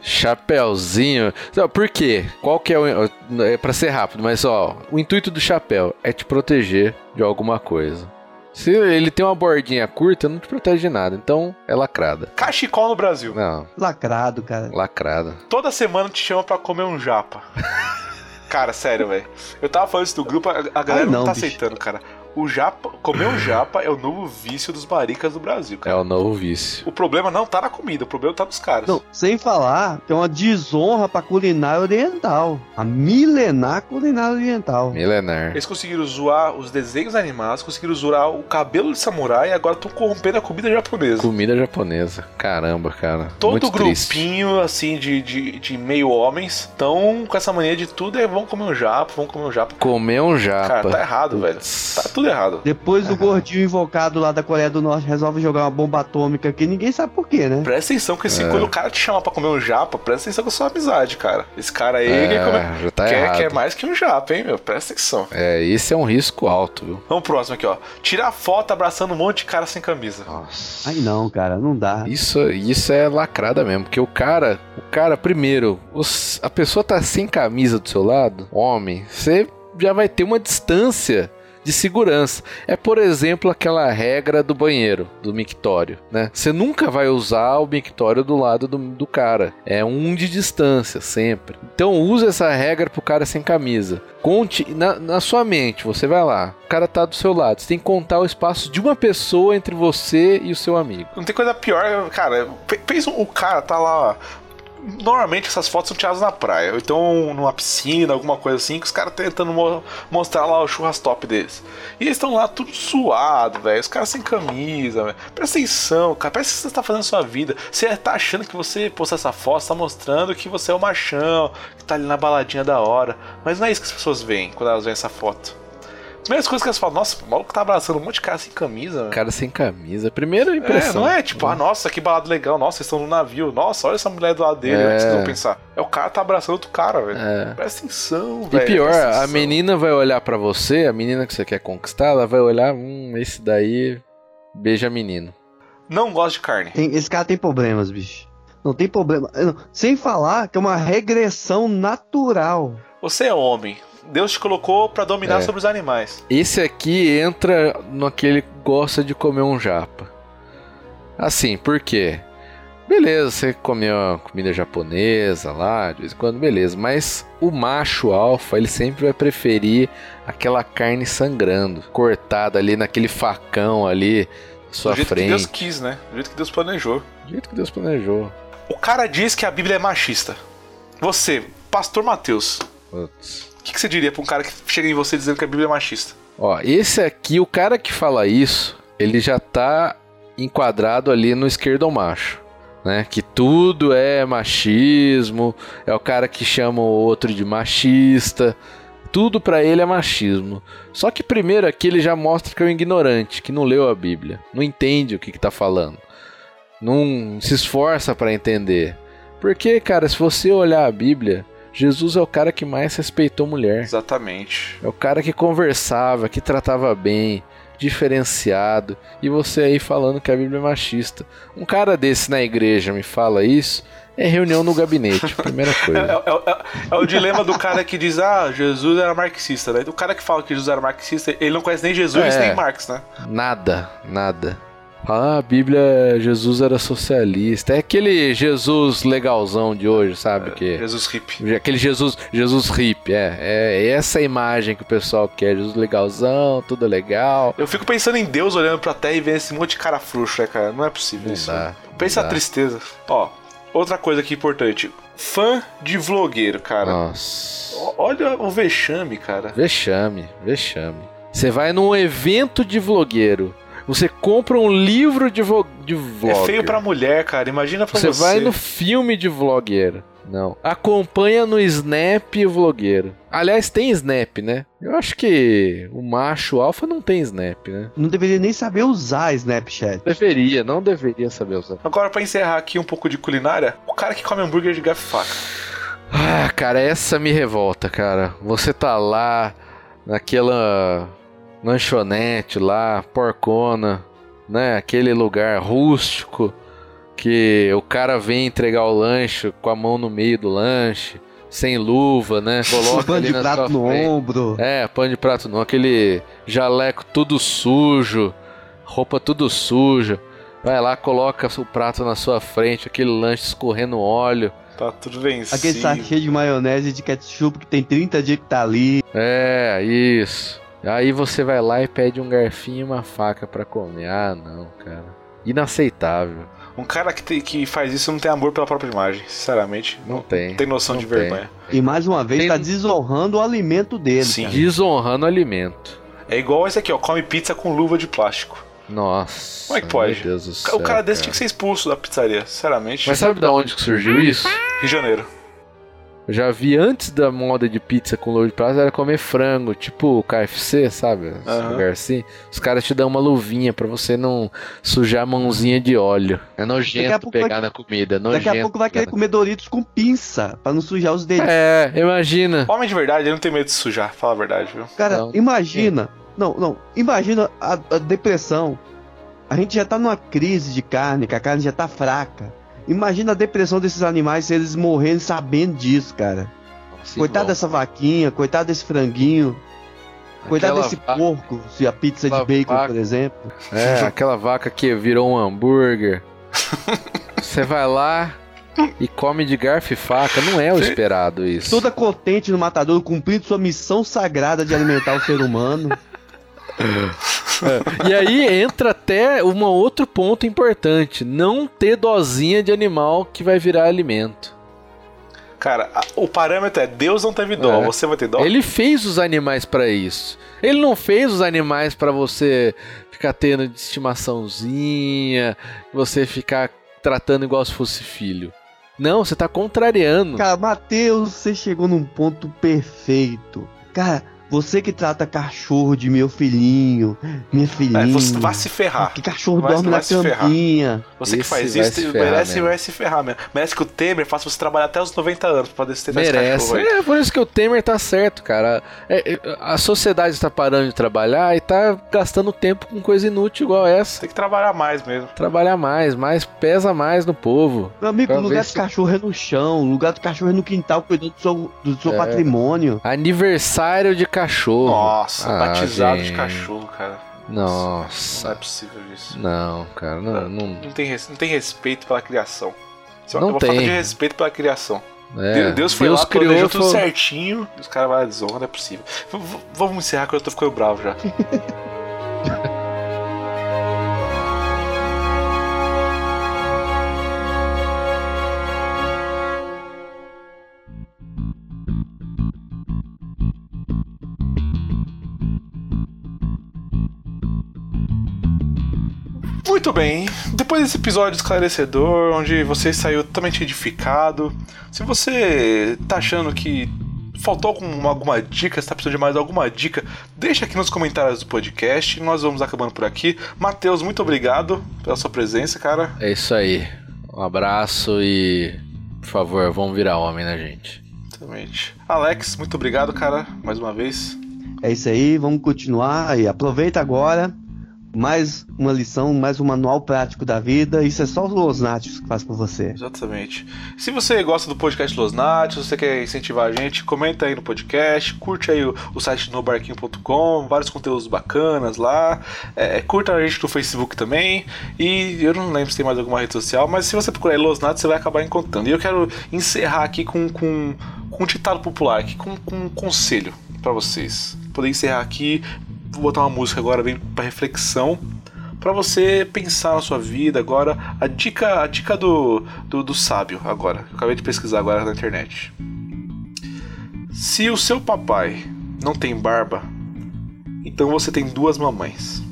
Chapeuzinho. Não, Por quê? Qual que é o. É pra ser rápido, mas ó, o intuito do chapéu é te proteger de alguma coisa. Se ele tem uma bordinha curta, não te protege de nada. Então é lacrada. Cachecol no Brasil. Não, Lacrado, cara. lacrada. Toda semana te chama pra comer um japa. <laughs> Cara, sério, velho. Eu tava falando isso do grupo, a, a galera Ai, não, não, tá bicho. aceitando, cara. O japa, comer um japa é o novo vício dos maricas do Brasil, É cara. o novo vício. O problema não tá na comida, o problema tá nos caras. Não, sem falar é uma desonra pra culinária oriental. A milenar culinária oriental. Milenar. Eles conseguiram zoar os desenhos animados, conseguiram zoar o cabelo de samurai e agora estão corrompendo a comida japonesa. Comida japonesa. Caramba, cara. Todo Muito triste. grupinho, assim, de, de, de meio homens estão com essa mania de tudo é vamos comer um japa, vamos comer um japa. Comer um japa. Cara, tá errado, velho. Tá tudo errado. Depois o gordinho invocado lá da Coreia do Norte resolve jogar uma bomba atômica que ninguém sabe por quê, né? Presta atenção que esse, É. quando o cara te chama pra comer um japa, presta atenção com a sua amizade, cara. Esse cara aí É, quer, comer- já tá quer, quer mais que um japa, hein, meu? Presta atenção. É, esse é um risco alto, viu? Vamos pro próximo aqui, ó. Tirar foto abraçando um monte de cara sem camisa. Nossa. Ai não, cara, não dá. Isso, isso é lacrada mesmo, porque o cara, o cara, primeiro, os- a pessoa tá sem camisa do seu lado, homem, você já vai ter uma distância de segurança. É, por exemplo, aquela regra do banheiro, do mictório, né? Você nunca vai usar o mictório do lado do, do cara. É um de distância, sempre. Então use essa regra pro cara sem camisa. Conte na, na sua mente, você vai lá, o cara tá do seu lado, você tem que contar o espaço de uma pessoa entre você e o seu amigo. Não tem coisa pior, cara. pe- Pensa o cara tá lá. Normalmente essas fotos são tiradas na praia, ou então numa piscina, alguma coisa assim, que os caras tentando mo- mostrar lá o churras top deles. E eles estão lá tudo suado, velho. Os caras sem camisa, velho. Presta atenção, cara. Parece que você tá fazendo a sua vida. Você tá achando que você postar essa foto, tá mostrando que você é o machão, que tá ali na baladinha da hora. Mas não é isso que as pessoas veem quando elas veem essa foto. Primeiras coisas que elas falam, nossa, o maluco tá abraçando um monte de cara sem camisa, velho. Cara sem camisa. Primeira É, impressão. não é tipo, ah, nossa, que balada legal, nossa, eles estão no navio, nossa, olha essa mulher do lado dele, É. o que vocês vão pensar? É o cara tá abraçando outro cara, velho. É. Presta atenção, E velho. pior, presta a menina vai olhar pra você, a menina que você quer conquistar, ela vai olhar, hum, esse daí beija menino. Não gosta de carne. Tem- esse cara tem problemas, bicho. Não tem problema. Eu não- Sem falar que é uma regressão natural. Você é homem. Deus te colocou pra dominar É. sobre os animais. Esse aqui entra naquele que gosta de comer um japa. Assim, por quê? Beleza, você comeu comida japonesa lá, de vez em quando, beleza. Mas o macho alfa, ele sempre vai preferir aquela carne sangrando, cortada ali naquele facão ali, sua do jeito frente. que Deus quis, né? Do jeito que Deus planejou. Do jeito que Deus planejou. O cara diz que a Bíblia é machista. Você, pastor Mateus, Putz. Que, que você diria pra um cara que chega em você dizendo que a Bíblia é machista? Ó, esse aqui, o cara que fala isso, ele já tá enquadrado ali no esquerdo macho, né? Que tudo é machismo, é o cara que chama o outro de machista, tudo pra ele é machismo. Só que primeiro aqui ele já mostra que é um ignorante, que não leu a Bíblia, não entende o que que tá falando. Não se esforça pra entender. Porque, cara, se você olhar a Bíblia, Jesus é o cara que mais respeitou mulher. Exatamente. É o cara que conversava, que tratava bem. diferenciado, e você aí falando que a Bíblia é machista. Um cara desse na igreja me fala isso, é reunião no gabinete, <laughs> primeira É, coisa. é- é- é o dilema do cara que diz, ah, Jesus era marxista, né? O cara que fala que Jesus era marxista, ele não conhece nem Jesus É. nem Marx, né? Nada, nada. Ah, a Bíblia, Jesus era socialista. É aquele Jesus legalzão de hoje, sabe? Que... Jesus hippie. Aquele Jesus, Jesus hippie, é, é essa imagem que o pessoal quer, Jesus legalzão, tudo legal. Eu fico pensando em Deus olhando pra terra e vendo esse monte de cara frouxo, né, cara? Não é possível Não isso. dá, Pensa a dá. tristeza. Ó, outra coisa aqui importante. Fã de vlogueiro, cara. Nossa. Olha o vexame, cara. Vexame, vexame. Você vai num evento de vlogueiro. Você compra um livro de, vo de vlogger. É feio pra mulher, cara. Imagina pra você. Você vai no filme de vlogueiro. Não. Acompanha no Snap o vlogueiro. Aliás, tem Snap, né? Eu acho que o macho alfa não tem Snap, né? Não deveria nem saber usar Snapchat. Deveria, não deveria saber usar. Agora, pra encerrar aqui um pouco de culinária, o cara que come hambúrguer de garfo e faca. Ah, cara, essa me revolta, cara. Você tá lá naquela lanchonete lá, porcona, né? Aquele lugar rústico que o cara vem entregar o lanche com a mão no meio do lanche, sem luva, né? Coloca <laughs> Pano de na prato no frente. ombro. É, pano de prato não, aquele jaleco tudo sujo, roupa tudo suja. Vai lá, coloca o prato na sua frente, aquele lanche escorrendo óleo. Tá tudo vencido. Aquele sachê de maionese e de ketchup que tem 30 dias que tá ali. É, isso. Aí você vai lá e pede um garfinho e uma faca pra comer. Ah, não, cara. Inaceitável. Um cara que, tem- que faz isso não tem amor pela própria imagem, sinceramente. Não tem. Tem noção não de tem. vergonha. E mais uma vez Tem- tá desonrando o alimento dele. Sim. cara. Desonrando o alimento. É igual esse aqui, ó. Come pizza com luva de plástico. Nossa. Como é que pode? Meu Deus do céu. o cara desse cara. tinha que ser expulso da pizzaria, sinceramente. Mas sabe da onde que surgiu isso? Rio de Janeiro. Eu já vi antes da moda de pizza com louro de prazo era comer frango, tipo o KFC, sabe? Aham. lugar assim. Os caras te dão uma luvinha pra você não sujar a mãozinha de óleo. É nojento pegar vai- na comida, é nojento. Daqui a pouco vai querer comer Doritos com pinça, pra não sujar os dedos. É, imagina. Homem de verdade, ele não tem medo de sujar, fala a verdade, viu? Cara, Não. imagina. Não, não. Imagina a, a depressão. A gente já tá numa crise de carne, que a carne já tá fraca. Imagina a depressão desses animais se eles morrerem sabendo disso, cara. Nossa, coitado dessa vaquinha, coitado desse franguinho, coitado Aquela desse va- porco, se a pizza de bacon, vaca- por exemplo. É, aquela vaca que virou um hambúrguer. Você vai lá e come de garfo e faca. Não é o esperado isso. Toda contente no matador, cumprindo sua missão sagrada de alimentar o ser humano. <laughs> E aí entra até um outro ponto importante: não ter dosinha de animal que vai virar alimento. Cara, o parâmetro é Deus não teve dó, É. você vai ter dó? Ele fez os animais pra isso. Ele não fez os animais pra você ficar tendo de estimaçãozinha, você ficar tratando igual se fosse filho. Não, você tá contrariando. Cara, Matheus, você chegou num ponto perfeito. Cara, você que trata cachorro de meu filhinho, minha filhinha. É, você vai se ferrar. Que cachorro Vai- dorme vai na se ferrar. campinha. Você que Esse faz vai isso ferrar merece, se ferrar mesmo. Merece que o Temer faça você trabalhar até os 90 anos pra poder esse Merece. É por isso que o Temer tá certo, cara. É, é, a sociedade está parando de trabalhar e tá gastando tempo com coisa inútil igual essa. Tem que trabalhar mais mesmo. Trabalhar mais, mais pesa mais no povo. Meu amigo, o lugar do se- cachorro é no chão, o lugar do cachorro é no quintal, cuidando do seu, do seu É. patrimônio. Aniversário de cachorro. Nossa, Ah, batizado de gente. cachorro, cara. Não é Nossa. possível isso. Não, cara, não. não Não tem, não tem respeito pela criação. Isso é Não uma falta tem. de respeito pela criação. é. Deus, Deus foi lá, criou planejou tudo falou- certinho, os caras vão desonra, não é possível. V- vamos encerrar que eu tô ficando bravo já. <laughs> bem, depois desse episódio esclarecedor, onde você saiu totalmente edificado, se você tá achando que faltou alguma, alguma dica, se tá precisando de mais alguma dica, deixa aqui nos comentários do podcast. Nós vamos acabando por aqui. Matheus, muito obrigado pela sua presença, cara. É isso aí. Um abraço e. Por favor, vamos virar homem, né, gente? Exatamente. Alex, muito obrigado, cara, mais uma vez. É isso aí, vamos continuar. E aproveita agora mais uma lição, mais um manual prático da vida. Isso é só os Los Náticos que faz por você. Exatamente. Se você gosta do podcast Los se você quer incentivar a gente, comenta aí no podcast, curte aí o, o site nobarquinho.com, vários conteúdos bacanas lá. É, curta a gente no Facebook também. E eu não lembro se tem mais alguma rede social, mas se você procurar aí Los Náticos, você vai acabar encontrando. E eu quero encerrar aqui com, com, com um ditado popular, aqui, com, com um conselho para vocês. Poder encerrar aqui, vou botar uma música agora bem para reflexão para você pensar na sua vida agora. A dica a dica do, do, do sábio agora eu acabei de pesquisar agora na internet. Se o seu papai não tem barba então você tem duas mamães.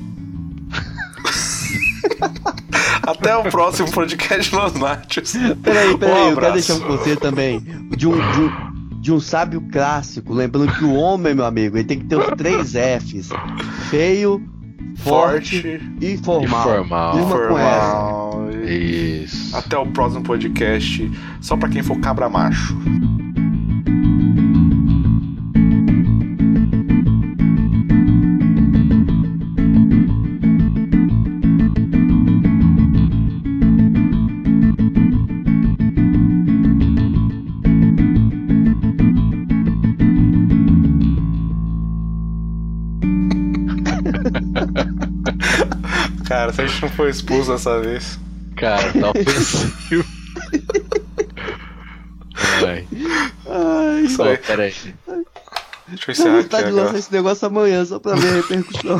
<laughs> Até o próximo podcast Los Nachos. Peraí, peraí, Um eu quero deixar um conselho também. De um, de, um, de um sábio clássico. Lembrando que o homem, meu amigo, ele tem que ter os três Fs: feio, forte, forte e formal. E formal. Rima com essa. formal Isso. Até o próximo podcast, só pra quem for cabra macho. Se a gente não foi expulso dessa vez. Cara, tá ofensivo. Ai. Ai, aí. peraí. Deixa eu encerrar aqui vontade de lançar esse negócio amanhã só pra ver a repercussão.